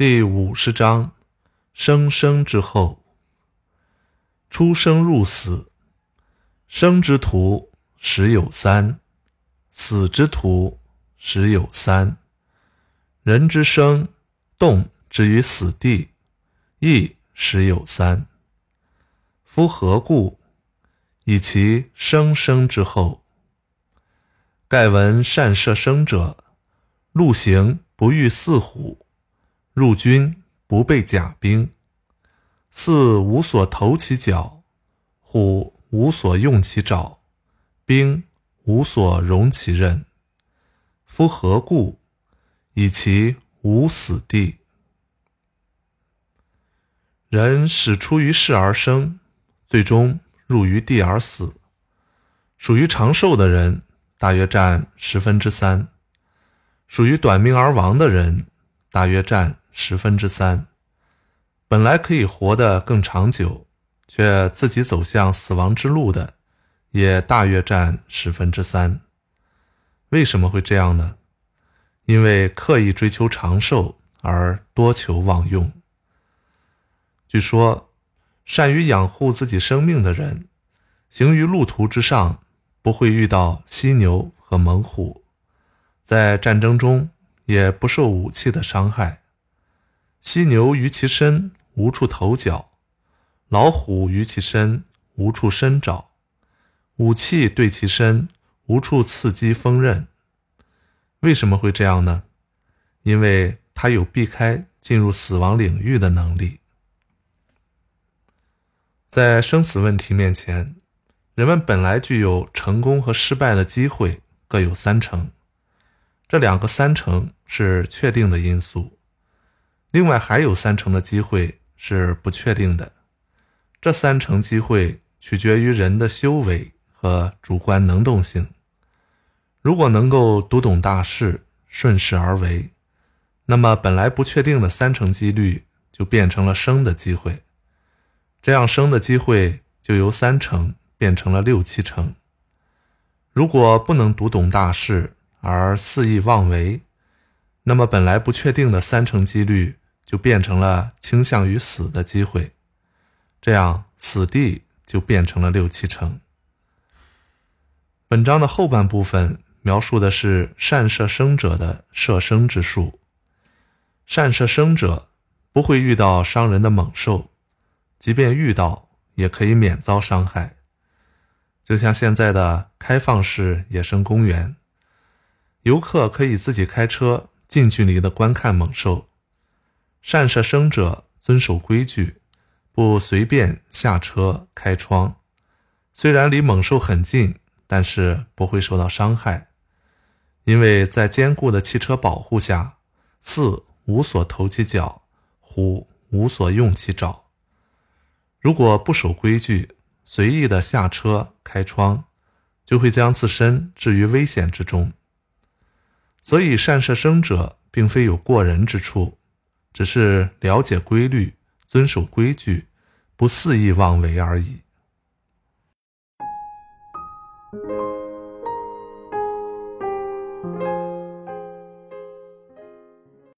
第五十章：生生之后，出生入死，生之徒十有三，死之徒十有三。人之生，动之于死地，亦十有三。夫何故？以其生生之后。盖闻善射生者，陆行不遇四虎。入军不备甲兵，四无所投其脚，虎无所用其爪，兵无所容其刃。夫何故？以其无死地。人始出于世而生，最终入于地而死。属于长寿的人，大约占十分之三；属于短命而亡的人，大约占。十分之三，本来可以活得更长久，却自己走向死亡之路的，也大约占十分之三。为什么会这样呢？因为刻意追求长寿而多求妄用。据说，善于养护自己生命的人，行于路途之上，不会遇到犀牛和猛虎，在战争中也不受武器的伤害。犀牛于其身无处投脚，老虎于其身无处伸爪，武器对其身无处刺激锋刃。为什么会这样呢？因为它有避开进入死亡领域的能力。在生死问题面前，人们本来具有成功和失败的机会各有三成，这两个三成是确定的因素。另外还有三成的机会是不确定的，这三成机会取决于人的修为和主观能动性。如果能够读懂大势，顺势而为，那么本来不确定的三成几率就变成了生的机会，这样生的机会就由三成变成了六七成。如果不能读懂大势而肆意妄为，那么本来不确定的三成几率。就变成了倾向于死的机会，这样死地就变成了六七成。本章的后半部分描述的是善射生者的射生之术。善射生者不会遇到伤人的猛兽，即便遇到也可以免遭伤害。就像现在的开放式野生公园，游客可以自己开车近距离的观看猛兽。善射生者遵守规矩，不随便下车开窗。虽然离猛兽很近，但是不会受到伤害，因为在坚固的汽车保护下，四无所投其脚，虎无所用其爪。如果不守规矩，随意的下车开窗，就会将自身置于危险之中。所以，善射生者并非有过人之处。只是了解规律遵守规矩不肆意妄为而已。